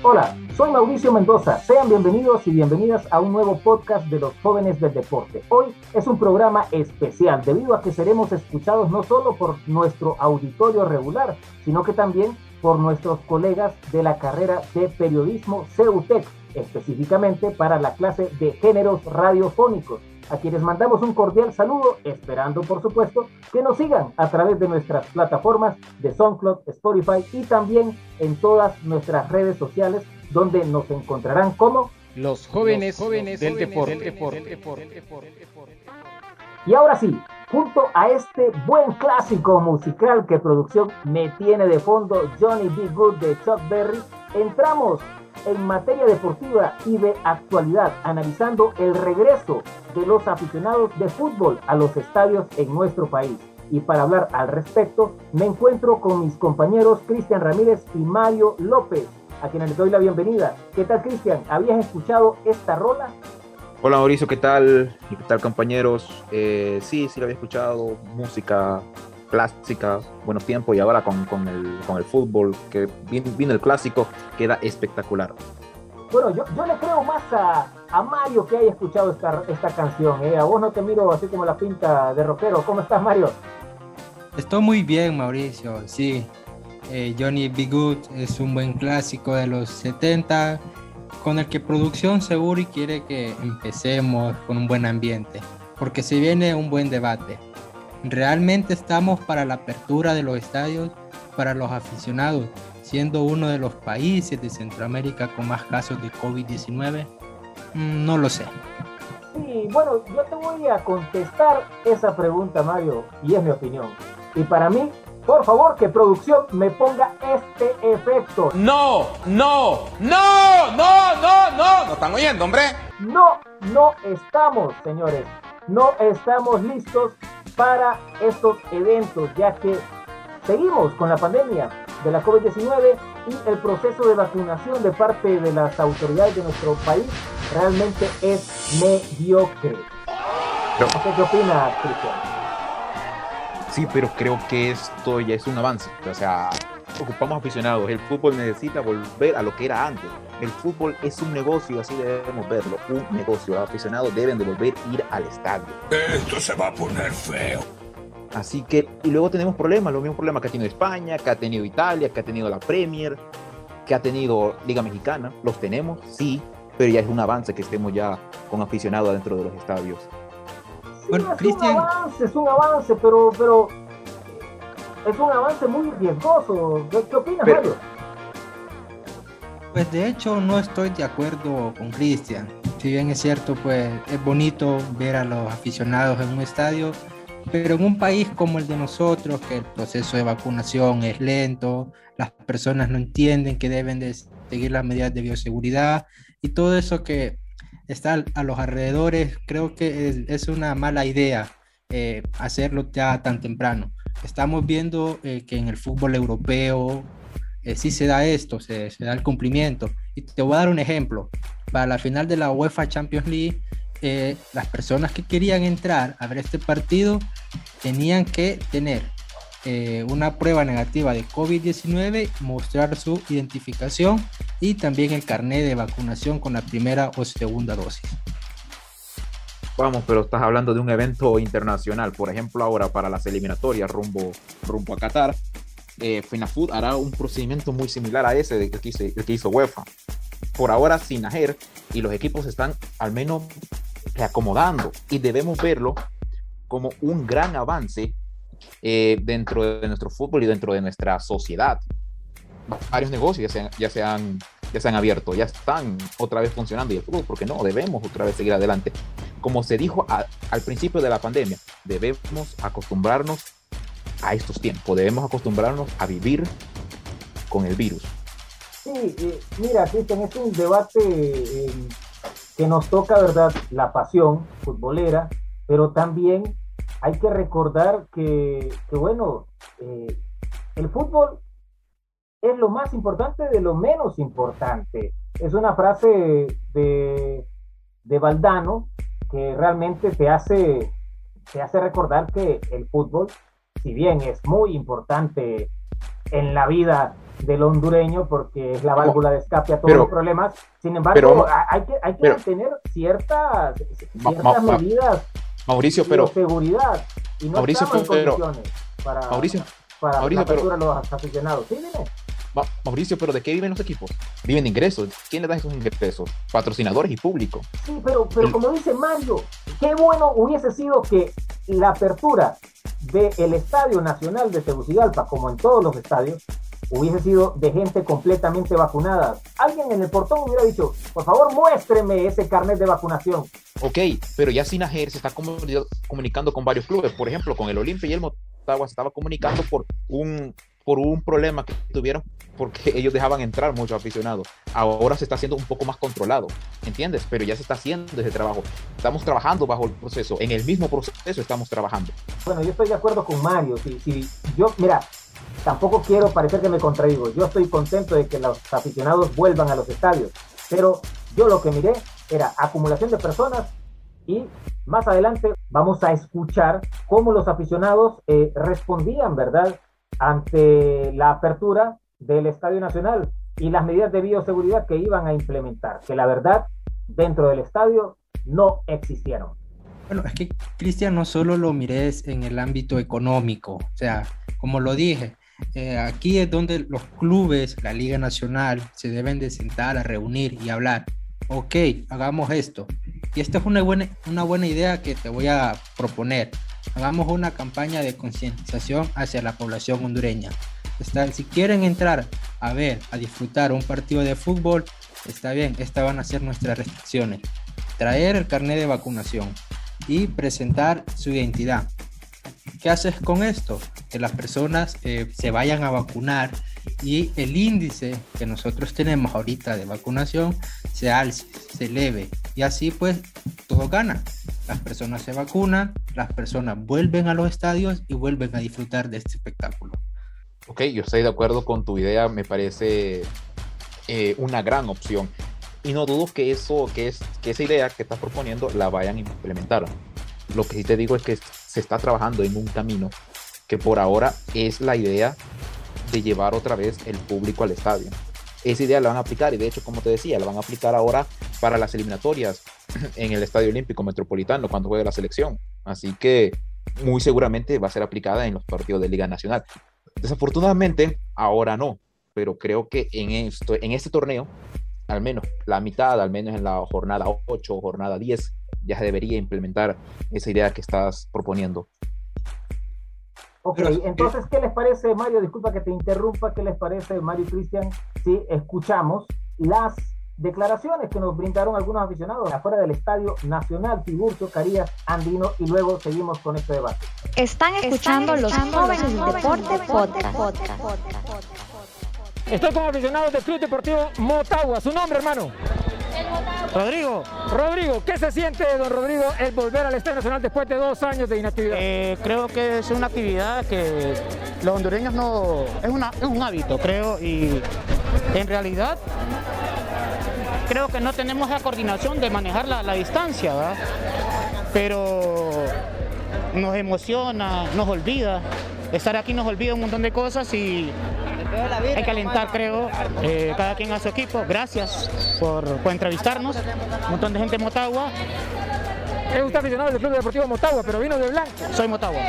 Hola, soy Mauricio Mendoza. Sean bienvenidos y bienvenidas a un nuevo podcast de los jóvenes del deporte. Hoy es un programa especial debido a que seremos escuchados no solo por nuestro auditorio regular, sino que también por nuestros colegas de la carrera de periodismo CEUTEC, específicamente para la clase de géneros radiofónicos, a quienes mandamos un cordial saludo, esperando por supuesto que nos sigan a través de nuestras plataformas de SoundCloud, Spotify y también en todas nuestras redes sociales donde nos encontrarán como los jóvenes, jóvenes del deporte. Y ahora sí, junto a este buen clásico musical que producción me tiene de fondo Johnny B. Good de Chuck Berry, entramos en materia deportiva y de actualidad, analizando el regreso de los aficionados de fútbol a los estadios en nuestro país. Y para hablar al respecto, me encuentro con mis compañeros Cristian Ramírez y Mario López, a quienes les doy la bienvenida. ¿Qué tal, Cristian? ¿Habías escuchado esta rola? Hola Mauricio, ¿qué tal? ¿Y qué tal compañeros? Eh, sí, sí lo había escuchado, música clásica, buenos tiempos, y ahora con, con, el, con el fútbol, que viene, el clásico, queda espectacular. Bueno, yo, yo le creo más a, a Mario que haya escuchado esta, esta canción. ¿eh? A vos no te miro así como la pinta de rockero. ¿Cómo estás, Mario? Estoy muy bien, Mauricio. Sí, eh, Johnny B. Good es un buen clásico de los 70 con el que producción seguro y quiere que empecemos con un buen ambiente, porque se viene un buen debate. ¿Realmente estamos para la apertura de los estadios para los aficionados, siendo uno de los países de Centroamérica con más casos de COVID-19? Mm, no lo sé. Sí, bueno, yo te voy a contestar esa pregunta, Mario, y es mi opinión. Y para mí, por favor, que producción me ponga este efecto. No, no, no, no, no, no. ¿No están oyendo, hombre? No, no estamos, señores. No estamos listos para estos eventos, ya que seguimos con la pandemia de la COVID-19 y el proceso de vacunación de parte de las autoridades de nuestro país realmente es mediocre. ¿Qué opina, Cristian? Sí, pero creo que esto ya es un avance. O sea, ocupamos aficionados. El fútbol necesita volver a lo que era antes. El fútbol es un negocio, así debemos verlo. Un negocio. Los aficionados deben de volver a ir al estadio. Esto se va a poner feo. Así que, y luego tenemos problemas, los mismos problemas que ha tenido España, que ha tenido Italia, que ha tenido la Premier, que ha tenido Liga Mexicana. Los tenemos, sí, pero ya es un avance que estemos ya con aficionados dentro de los estadios. Bueno, es un avance, es un avance, pero, pero es un avance muy riesgoso. ¿Qué, opinas, Mario? Pues de hecho no estoy de acuerdo con Cristian. Si bien es cierto, pues es bonito ver a los aficionados en un estadio, pero en un país como el de nosotros, que el proceso de vacunación es lento, las personas no entienden que deben de seguir las medidas de bioseguridad y todo eso que está a los alrededores, creo que es, una mala idea eh, hacerlo ya tan temprano. Estamos viendo eh, que en el fútbol europeo eh, sí se da esto, se, se, da el cumplimiento. Y te voy a dar un ejemplo. Para la final de la UEFA Champions League, eh, las personas que querían entrar a ver este partido tenían que tener una prueba negativa de COVID-19, mostrar su identificación y también el carnet de vacunación con la primera o segunda dosis. Vamos, pero estás hablando de un evento internacional. Por ejemplo, ahora para las eliminatorias rumbo, rumbo a Qatar, eh, FENAFUT hará un procedimiento muy similar a ese de que, hizo, que hizo UEFA. Por ahora sin Ajer y los equipos están al menos reacomodando y debemos verlo como un gran avance eh, dentro de nuestro fútbol y dentro de nuestra sociedad. Varios negocios ya ya se han ya se han abierto, ya están otra vez funcionando y el fútbol, porque no, debemos otra vez seguir adelante. Como se dijo al principio de la pandemia, debemos acostumbrarnos a estos tiempos, debemos acostumbrarnos a vivir con el virus. Sí, mira, Cristian, es un debate eh, que nos toca, ¿verdad? La pasión futbolera, pero también hay que recordar que, bueno, eh, el fútbol es lo más importante de lo menos importante. Es una frase de, de Valdano que realmente te hace, te hace recordar que el fútbol, si bien es muy importante en la vida del hondureño porque es la válvula de escape a todos los problemas. Sin embargo, hay que, hay que tener ciertas, ciertas medidas Mauricio, pero, de seguridad y no Mauricio, estamos en condiciones para, Mauricio, para Mauricio, la pero, a los aficionados. Sí, dime. Mauricio, pero ¿de qué viven los equipos? Viven de ingresos. ¿Quién les da esos ingresos? Patrocinadores y público. Sí, pero, pero como dice Mario, qué bueno hubiese sido que la apertura del Estadio Nacional de Tegucigalpa, como en todos los estadios, hubiese sido de gente completamente vacunada. Alguien en el portón hubiera dicho, por favor, muéstreme ese carnet de vacunación. Ok, pero ya Sinajer se está comunicando con varios clubes, por ejemplo, con el Olimpia y el Motagua se estaba comunicando por un por un problema que tuvieron porque ellos dejaban entrar muchos aficionados. Ahora se está haciendo un poco más controlado, ¿entiendes? Pero ya se está haciendo ese trabajo. Estamos trabajando bajo el proceso, en el mismo proceso estamos trabajando. Bueno, yo estoy de acuerdo con Mario. Si, si yo, mira, tampoco quiero parecer que me contradigo. Yo estoy contento de que los aficionados vuelvan a los estadios, pero yo lo que miré era acumulación de personas y más adelante vamos a escuchar cómo los aficionados eh, respondían, ¿verdad? ante la apertura del Estadio Nacional y las medidas de bioseguridad que iban a implementar, que la verdad dentro del estadio no existieron. Bueno, es que Cristian no solo lo mires en el ámbito económico, o sea, como lo dije, eh, aquí es donde los clubes, la Liga Nacional, se deben de sentar a reunir y hablar. Ok, hagamos esto. Y esta es una buena, una buena idea que te voy a proponer hagamos una campaña de concientización hacia la población hondureña. Está, si quieren entrar a ver, a disfrutar un partido de fútbol, está bien, estas van a ser nuestras restricciones. Traer el carnet de vacunación y presentar su identidad. ¿Qué haces con esto? Que las personas eh, se vayan a vacunar y el índice que nosotros tenemos ahorita de vacunación se alce, se eleve y así pues todo gana. Las personas se vacunan, las personas vuelven a los estadios y vuelven a disfrutar de este espectáculo. Ok, yo estoy de acuerdo con tu idea, me parece eh, una gran opción. Y no dudo que, eso, que, es, que esa idea que estás proponiendo la vayan a implementar. Lo que sí te digo es que se está trabajando en un camino que por ahora es la idea de llevar otra vez el público al estadio. Esa idea la van a aplicar y de hecho, como te decía, la van a aplicar ahora para las eliminatorias en el Estadio Olímpico Metropolitano cuando juegue la selección. Así que muy seguramente va a ser aplicada en los partidos de Liga Nacional. Desafortunadamente, ahora no, pero creo que en, esto, en este torneo, al menos la mitad, al menos en la jornada 8 o jornada 10, ya se debería implementar esa idea que estás proponiendo. Ok, entonces, ¿qué les parece, Mario? Disculpa que te interrumpa, ¿qué les parece, Mario y Cristian, si escuchamos las declaraciones que nos brindaron algunos aficionados afuera del Estadio Nacional Tiburcio, Carías, Andino, y luego seguimos con este debate. Están escuchando, los jóvenes del deporte podcast. Estoy como aficionado del Club Deportivo Motagua. ¿Su nombre, hermano? Rodrigo, Rodrigo, ¿qué se siente, don Rodrigo, el volver al Estadio Nacional después de dos años de inactividad? Eh, creo que es una actividad que los hondureños no... Es, una, es un hábito, creo, y en realidad creo que no tenemos la coordinación de manejar la, distancia, ¿verdad? pero nos emociona, nos olvida. Estar aquí nos olvida un montón de cosas y hay que alentar, creo, eh, cada quien a su equipo. Gracias por, entrevistarnos. Un montón de gente en Motagua. Es usted aficionado del Club Deportivo Motagua, pero vino de blanco. Soy Motagua.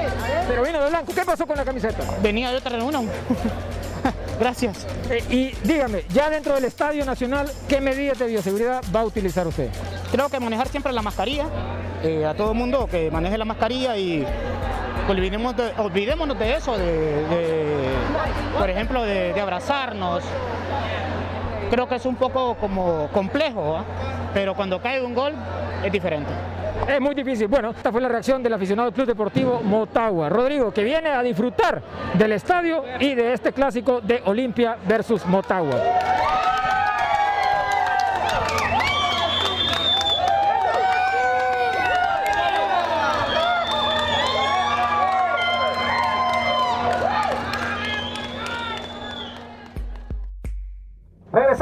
Pero vino de blanco. ¿Qué pasó con la camiseta? Venía de otra reunión. Gracias. Eh, y dígame, ya dentro del Estadio Nacional, ¿qué medidas de bioseguridad va a utilizar usted? Creo que manejar siempre la mascarilla, eh, a todo el mundo que maneje la mascarilla y olvidemos olvidémonos de eso, de, por ejemplo, de, abrazarnos. Creo que es un poco como complejo, ¿ah? pero cuando cae un gol es diferente. Es muy difícil. Bueno, esta fue la reacción del aficionado Club Deportivo Motagua. Rodrigo, que viene a disfrutar del estadio y de este clásico de Olimpia versus Motagua.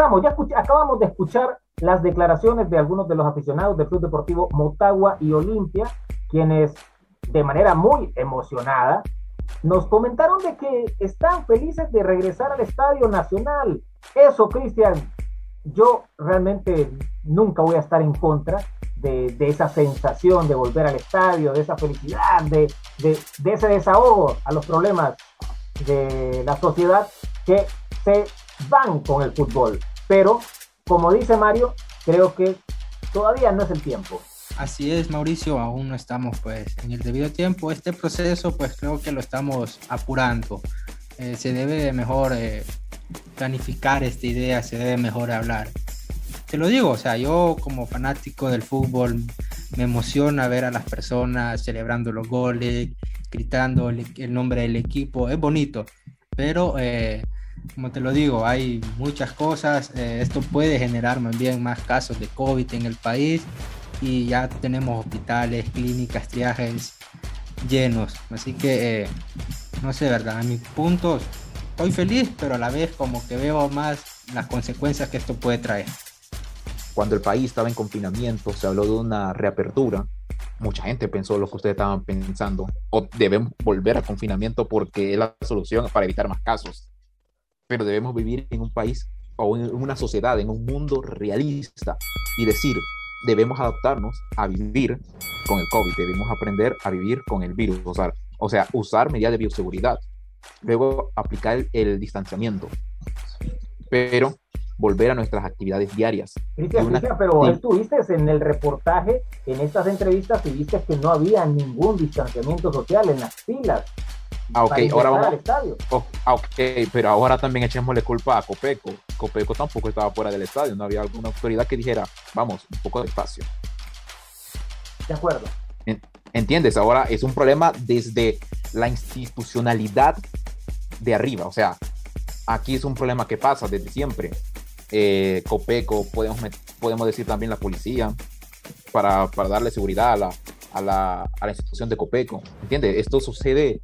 Regresamos, ya acabamos de escuchar las declaraciones de algunos de los aficionados del Club Deportivo Motagua y Olimpia, quienes de manera muy emocionada nos comentaron de que están felices de regresar al Estadio Nacional. Eso, Cristian, yo realmente nunca voy a estar en contra de, esa sensación de volver al estadio, de esa felicidad, de, de, ese desahogo a los problemas de la sociedad que se van con el fútbol. Pero, como dice Mario, creo que todavía no es el tiempo. Así es, Mauricio, aún no estamos pues en el debido tiempo. Este proceso pues creo que lo estamos apurando. Eh, se debe mejor eh, planificar esta idea, se debe mejor hablar. Te lo digo, o sea, yo como fanático del fútbol me emociona ver a las personas celebrando los goles, gritando el, nombre del equipo, es bonito, pero eh, como te lo digo, hay muchas cosas, esto puede generar más bien más casos de COVID en el país y ya tenemos hospitales, clínicas, triajes llenos. Así que, eh, no sé, ¿verdad? A mi punto, estoy feliz, pero a la vez como que veo más las consecuencias que esto puede traer. Cuando el país estaba en confinamiento, se habló de una reapertura. Mucha gente pensó lo que ustedes estaban pensando. O debemos volver a confinamiento porque es la solución para evitar más casos. Pero debemos vivir en un país o en una sociedad, en un mundo realista y decir, debemos adaptarnos a vivir con el COVID, debemos aprender a vivir con el virus, o sea, o sea usar medidas de bioseguridad, luego aplicar el, distanciamiento, pero volver a nuestras actividades diarias. Cristian, pero estuviste en el reportaje, en estas entrevistas, y viste que no había ningún distanciamiento social en las filas. Ah, ok, ahora vamos. Oh, ah, ok, pero ahora también echémosle culpa a Copeco. Copeco tampoco estaba fuera del estadio, no había alguna autoridad que dijera, vamos, un poco de espacio. De acuerdo. ¿Entiendes? Ahora es un problema desde la institucionalidad de arriba. O sea, aquí es un problema que pasa desde siempre. Eh, Copeco, podemos, podemos decir también la policía, para, para darle seguridad a la, a, la, a la institución de Copeco. ¿Entiendes? Esto sucede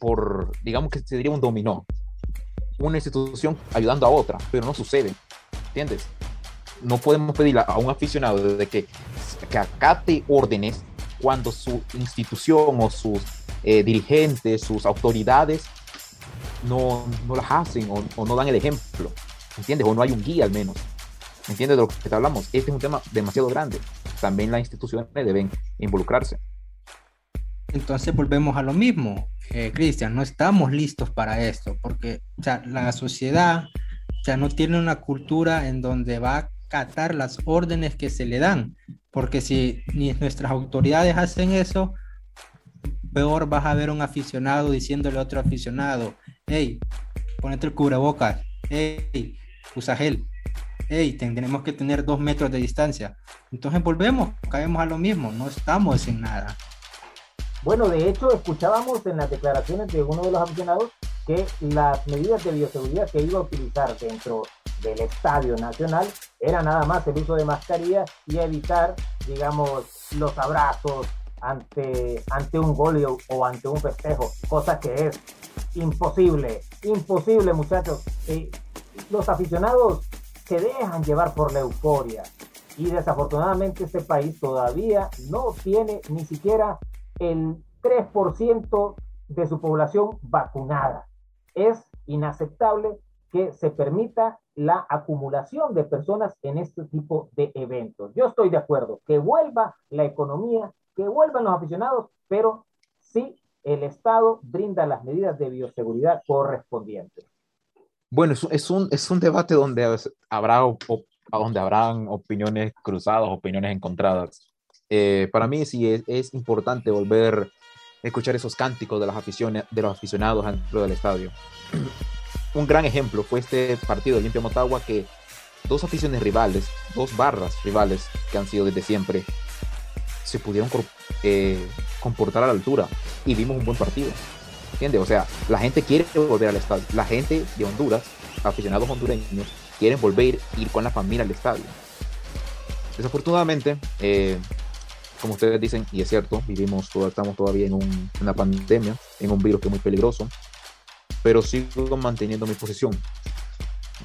por, digamos que se diría un dominó. Una institución ayudando a otra, pero no sucede. ¿Entiendes? No podemos pedir a, un aficionado de que, que acate órdenes cuando su institución o sus eh, dirigentes, sus autoridades no, no las hacen o, no dan el ejemplo. ¿Entiendes? O no hay un guía al menos. ¿Entiendes de lo que te hablamos? Este es un tema demasiado grande. También las instituciones deben involucrarse. Entonces volvemos a lo mismo, eh, Cristian, no estamos listos para esto, porque la sociedad ya no tiene una cultura en donde va a acatar las órdenes que se le dan, porque si ni nuestras autoridades hacen eso, peor vas a ver un aficionado diciéndole a otro aficionado, hey, ponete el cubrebocas, hey, usa gel, hey, tenemos que tener dos metros de distancia. Entonces volvemos, caemos a lo mismo, no estamos en nada. Bueno, de hecho, escuchábamos en las declaraciones de uno de los aficionados que las medidas de bioseguridad que iba a utilizar dentro del Estadio Nacional era nada más el uso de mascarilla y evitar, digamos, los abrazos ante, ante un gol o ante un festejo, cosa que es imposible, imposible muchachos. los aficionados se dejan llevar por la euforia y desafortunadamente este país todavía no tiene ni siquiera el 3% de su población vacunada. Es inaceptable que se permita la acumulación de personas en este tipo de eventos. Yo estoy de acuerdo, que vuelva la economía, que vuelvan los aficionados, pero sí el Estado brinda las medidas de bioseguridad correspondientes. Bueno, es un, es un debate donde habrá, donde habrán opiniones cruzadas, opiniones encontradas. Eh, para mí sí es, importante volver a escuchar esos cánticos de, las aficiones, de los aficionados dentro del estadio. Un gran ejemplo fue este partido de Olimpia Motagua que dos aficiones rivales, dos barras rivales que han sido desde siempre, se pudieron eh, comportar a la altura y vimos un buen partido. ¿Entiendes? O sea, la gente quiere volver al estadio. La gente de Honduras, aficionados hondureños, quieren volver ir con la familia al estadio. Desafortunadamente, eh, como ustedes dicen, y es cierto, vivimos, estamos todavía en una pandemia, en un virus que es muy peligroso, pero sigo manteniendo mi posición.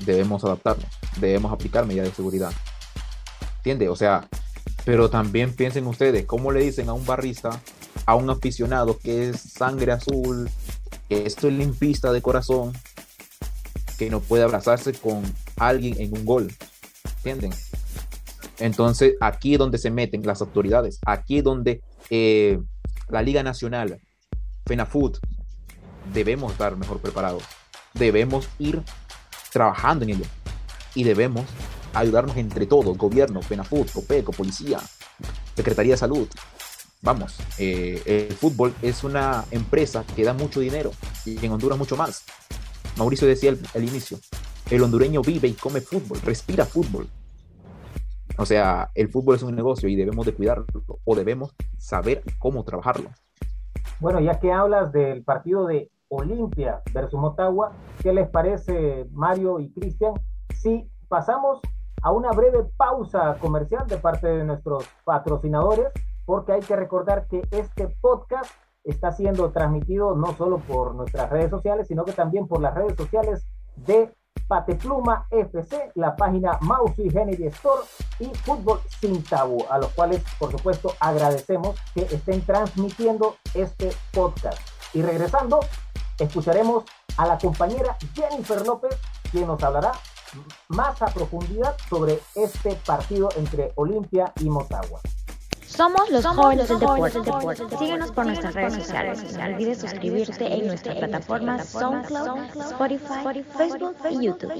Debemos adaptarnos, debemos aplicar medidas de seguridad. ¿Entiende? O sea, pero también piensen ustedes, ¿cómo le dicen a un barrista, a un aficionado que es sangre azul, que es limpista de corazón, que no puede abrazarse con alguien en un gol? ¿Entienden? Entonces, aquí es donde se meten las autoridades, aquí es donde eh, la Liga Nacional, FENAFUT, debemos estar mejor preparados. Debemos ir trabajando en ello. Y debemos ayudarnos entre todos, gobierno, FENAFUT, COPECO, policía, Secretaría de Salud. Vamos, eh, el fútbol es una empresa que da mucho dinero y en Honduras mucho más. Mauricio decía al inicio, el hondureño vive y come fútbol, respira fútbol. O sea, el fútbol es un negocio y debemos de cuidarlo o debemos saber cómo trabajarlo. Bueno, ya que hablas del partido de Olimpia versus Motagua, ¿qué les parece Mario y Cristian si pasamos a una breve pausa comercial de parte de nuestros patrocinadores? Porque hay que recordar que este podcast está siendo transmitido no solo por nuestras redes sociales, sino que también por las redes sociales de Patepluma FC, la página Mouse y Kennedy Store y Fútbol Sin a los cuales, por supuesto, agradecemos que estén transmitiendo este podcast. Y regresando, escucharemos a la compañera Jennifer López, quien nos hablará más a profundidad sobre este partido entre Olimpia y Motagua. Somos los jóvenes del deporte. Síguenos por nuestras redes sociales. No olvides suscribirte en nuestras plataformas SoundCloud, Spotify, Facebook y YouTube.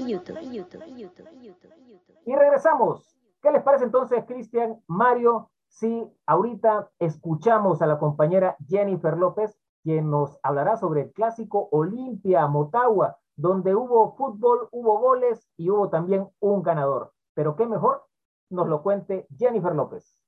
Y regresamos. ¿Qué les parece entonces, Cristian, Mario, si ahorita escuchamos a la compañera Jennifer López, quien nos hablará sobre el clásico Olimpia Motagua, donde hubo fútbol, hubo goles y hubo también un ganador? Pero qué mejor nos lo cuente Jennifer López.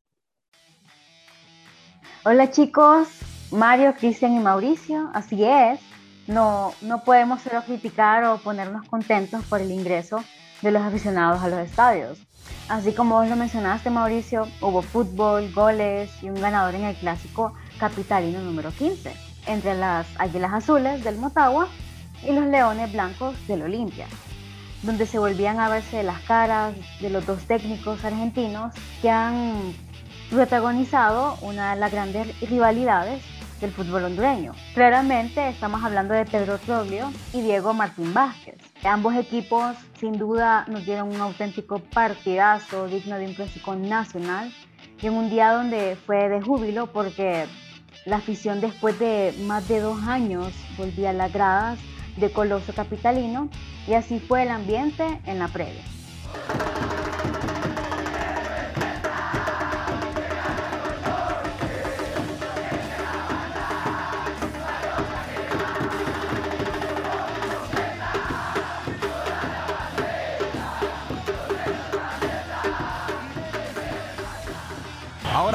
Hola chicos, Mario, Cristian y Mauricio. Así es, no, no podemos solo criticar o ponernos contentos por el ingreso de los aficionados a los estadios. Así como vos lo mencionaste, Mauricio, hubo fútbol, goles y un ganador en el clásico capitalino número 15, entre las Águilas Azules del Motagua y los Leones Blancos del Olimpia, donde se volvían a verse las caras de los dos técnicos argentinos que han protagonizado una de las grandes rivalidades del fútbol hondureño. Claramente estamos hablando de Pedro Troglio y Diego Martín Vázquez. Ambos equipos sin duda nos dieron un auténtico partidazo digno de un clásico nacional y en un día donde fue de júbilo porque la afición después de más de dos años volvía a las gradas de Coloso Capitalino y así fue el ambiente en la previa.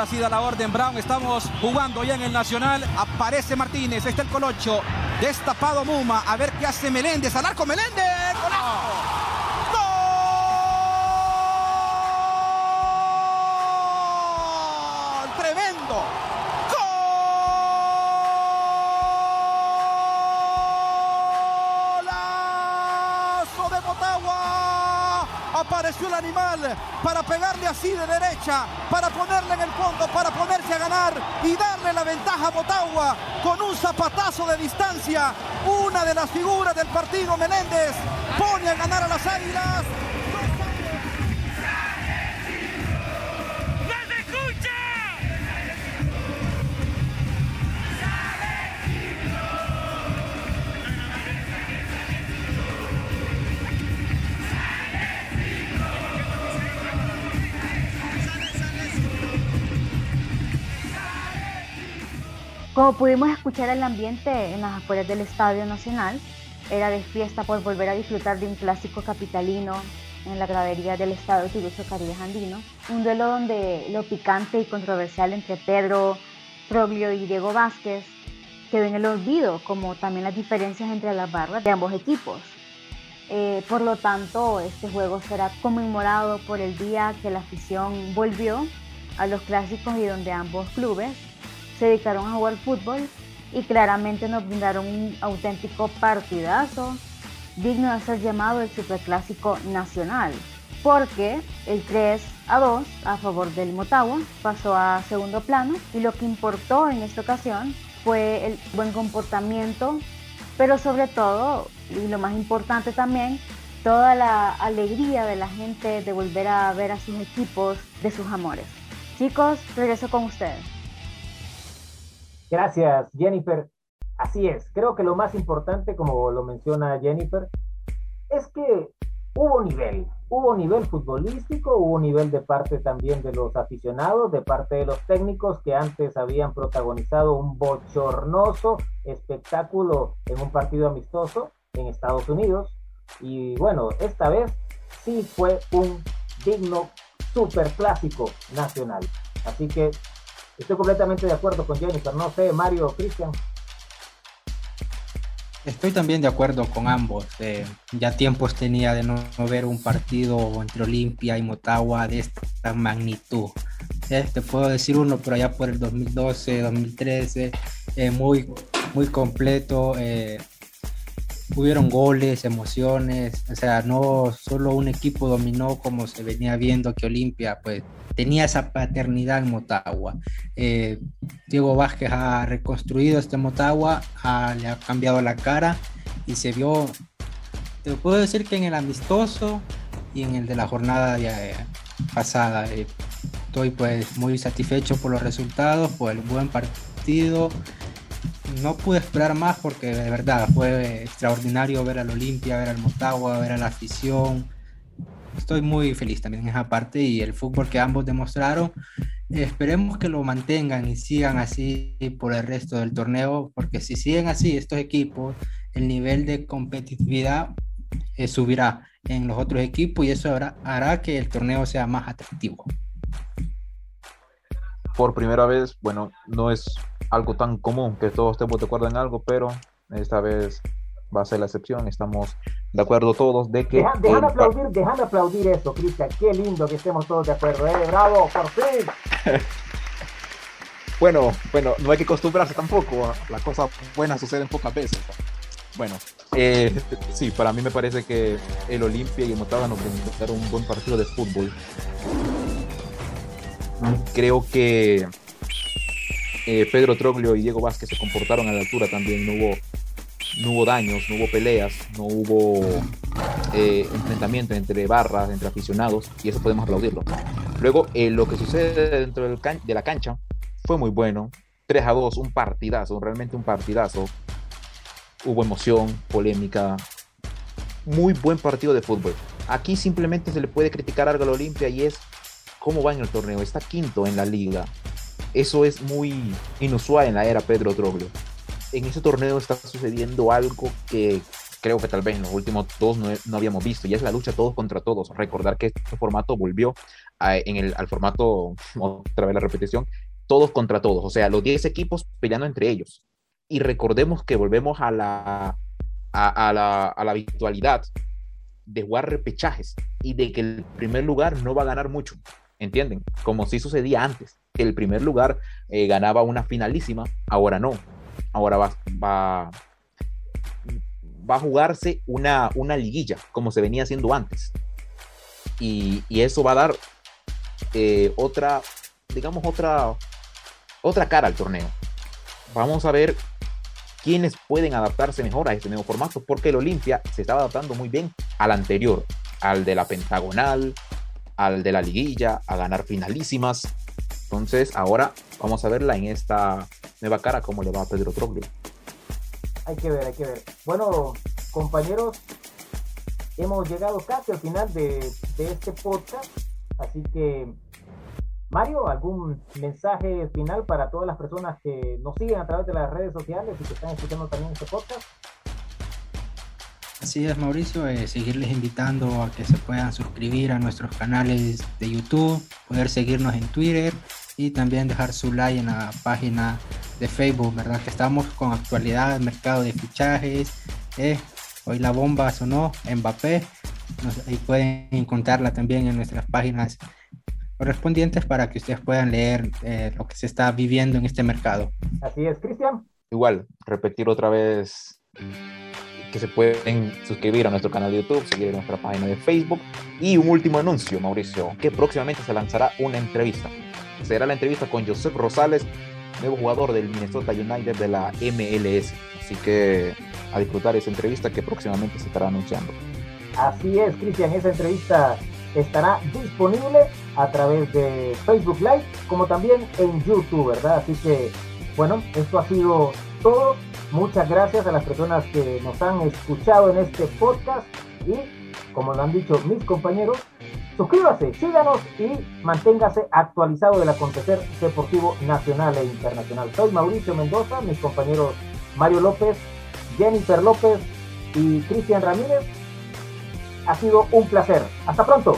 Ahora sí da la orden. Brown, estamos jugando ya en el Nacional, aparece Martínez, está el Colocho, destapado Muma, a ver qué hace Meléndez, al arco Meléndez. Apareció el animal para pegarle así de derecha, para ponerle en el fondo, para ponerse a ganar y darle la ventaja a Motagua con un zapatazo de distancia. Una de las figuras del partido, Meléndez, pone a ganar a las Águilas. Como pudimos escuchar el ambiente en las afueras del Estadio Nacional, era de fiesta por volver a disfrutar de un clásico capitalino en la gradería del Estado Tirucho Caribe Andino, un duelo donde lo picante y controversial entre Pedro Troglio y Diego Vázquez quedó en el olvido, como también las diferencias entre las barras de ambos equipos. Eh, por lo tanto, este juego será conmemorado por el día que la afición volvió a los clásicos y donde ambos clubes se dedicaron a jugar fútbol y claramente nos brindaron un auténtico partidazo digno de ser llamado el Superclásico Nacional, porque el 3 a 2 a favor del Motagua, pasó a segundo plano y lo que importó en esta ocasión fue el buen comportamiento, pero sobre todo, y lo más importante también, toda la alegría de la gente de volver a ver a sus equipos de sus amores. Chicos, regreso con ustedes. Gracias, Jennifer. Así es, creo que lo más importante, como lo menciona Jennifer, es que hubo nivel, hubo nivel futbolístico, hubo nivel de parte también de los aficionados, de parte de los técnicos que antes habían protagonizado un bochornoso espectáculo en un partido amistoso en Estados Unidos. Y bueno, esta vez sí fue un digno superclásico nacional. Así que estoy completamente de acuerdo con Jennifer. No sé, Mario, Cristian. Estoy también de acuerdo con ambos. Eh, ya tiempos tenía de no, ver un partido entre Olimpia y Motagua de esta magnitud. Eh, te puedo decir uno, pero allá por el 2012, 2013, eh, muy, muy completo. hubieron goles, emociones. O sea, no solo un equipo dominó como se venía viendo que Olimpia, pues tenía esa paternidad en Motagua. Eh, Diego Vázquez ha reconstruido este Motagua, le ha cambiado la cara y se vio, te puedo decir que en el amistoso y en el de la jornada eh, pasada. Eh, estoy pues muy satisfecho por los resultados, por el buen partido. No pude esperar más porque de verdad fue extraordinario ver al Olimpia, ver al Motagua, ver a la afición, estoy muy feliz también en esa parte y el fútbol que ambos demostraron. Esperemos que lo mantengan y sigan así por el resto del torneo, porque si siguen así estos equipos, el nivel de competitividad eh, subirá en los otros equipos y eso hará, hará que el torneo sea más atractivo. Por primera vez, bueno, no es algo tan común que todos estemos de acuerdo en algo, pero esta vez va a ser la excepción. Estamos de acuerdo todos de que. Deja, dejan, aplaudir, dejan aplaudir eso, Cristian. Qué lindo que estemos todos de acuerdo. ¿eh? Bravo, por fin. bueno, bueno, no hay que acostumbrarse tampoco. Las cosas buenas suceden pocas veces. Bueno, eh, sí, para mí me parece que el Olimpia y el Motagua nos brindaron un buen partido de fútbol. Creo que eh, Pedro Troglio y Diego Vázquez se comportaron a la altura también. No hubo no hubo daños, no hubo peleas, no hubo eh, enfrentamiento entre barras, entre aficionados, y eso podemos aplaudirlo. Luego, eh, lo que sucede dentro de la cancha fue muy bueno. 3 a 2, un partidazo, realmente un partidazo. Hubo emoción, polémica. Muy buen partido de fútbol. Aquí simplemente se le puede criticar algo a la Olimpia y es cómo va en el torneo. Está quinto en la liga. Eso es muy inusual en la era Pedro Troglio en ese torneo está sucediendo algo que creo que tal vez en los últimos dos no, habíamos visto, y es la lucha todos contra todos. Recordar que este formato volvió en el, al formato, otra vez la repetición, todos contra todos, o sea, los 10 equipos peleando entre ellos. Y recordemos que volvemos a la, a, la, a la habitualidad de jugar repechajes y de que el primer lugar no va a ganar mucho, ¿entienden? Como si sucedía antes, que el primer lugar eh, ganaba una finalísima, ahora no ahora va, va, va a jugarse una, una liguilla, como se venía haciendo antes. Y, eso va a dar eh, otra, digamos, otra, otra cara al torneo. Vamos a ver quiénes pueden adaptarse mejor a este nuevo formato, porque el Olimpia se estaba adaptando muy bien al anterior, al de la pentagonal, al de la liguilla, a ganar finalísimas. Entonces, ahora vamos a verla en esta nueva cara, cómo le va a Pedro Troglio. Hay que ver, hay que ver. Bueno, compañeros, hemos llegado casi al final de, este podcast, así que Mario, ¿algún mensaje final para todas las personas que nos siguen a través de las redes sociales y que están escuchando también este podcast? Así es, Mauricio, eh, seguirles invitando a que se puedan suscribir a nuestros canales de YouTube, poder seguirnos en Twitter y también dejar su like en la página de Facebook, ¿verdad? Que estamos con actualidad, mercado de fichajes. Eh, hoy la bomba sonó, Mbappé. ahí pueden encontrarla también en nuestras páginas correspondientes para que ustedes puedan leer eh, lo que se está viviendo en este mercado. Así es, Cristian. Igual, repetir otra vez que se pueden suscribir a nuestro canal de YouTube, seguir nuestra página de Facebook. Y un último anuncio, Mauricio, que próximamente se lanzará una entrevista. Será la entrevista con Joseph Rosales, nuevo jugador del Minnesota United de la MLS. Así que a disfrutar esa entrevista que próximamente se estará anunciando. Así es, Cristian, esa entrevista estará disponible a través de Facebook Live como también en YouTube, ¿verdad? Así que, bueno, esto ha sido todo. Muchas gracias a las personas que nos han escuchado en este podcast y, como lo han dicho mis compañeros, suscríbase, síganos y manténgase actualizado del acontecer deportivo nacional e internacional. Soy Mauricio Mendoza, mis compañeros Mario López, Jennifer López y Cristian Ramírez. Ha sido un placer. Hasta pronto.